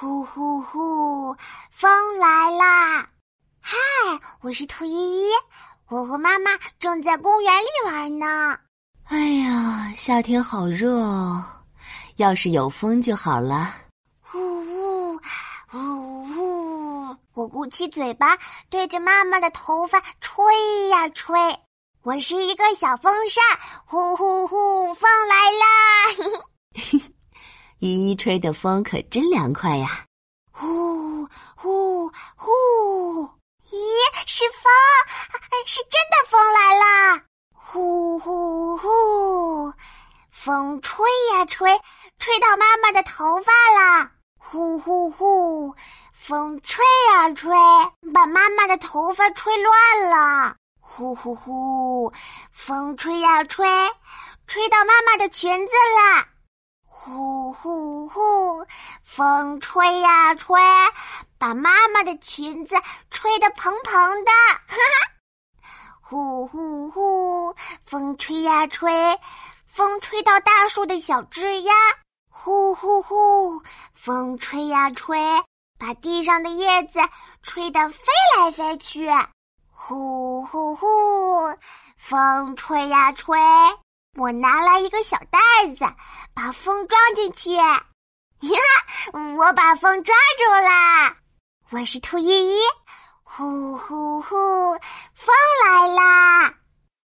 呼呼呼，风来啦！嗨，我是兔依依，我和妈妈正在公园里玩呢。哎呀，夏天好热哦，要是有风就好了。呼呼呼呼，我鼓起嘴巴，对着妈妈的头发吹呀吹。我是一个小风扇，呼呼呼，风来啦！嘿嘿依依吹的风可真凉快呀！呼呼呼！咦，是风，是真的风来啦！呼呼呼，风吹呀吹，吹到妈妈的头发啦！呼呼呼，风吹呀吹，把妈妈的头发吹乱了！呼呼呼，风吹呀吹，吹到妈妈的裙子啦！呼呼呼，风吹呀吹，把妈妈的裙子吹得蓬蓬的。哈哈，呼呼呼，风吹呀吹，风吹到大树的小枝丫。呼呼呼，风吹呀吹，把地上的叶子吹得飞来飞去。呼呼呼，风吹呀吹。我拿来一个小袋子，把风装进去。呀，我把风抓住啦！我是兔依依，呼呼呼，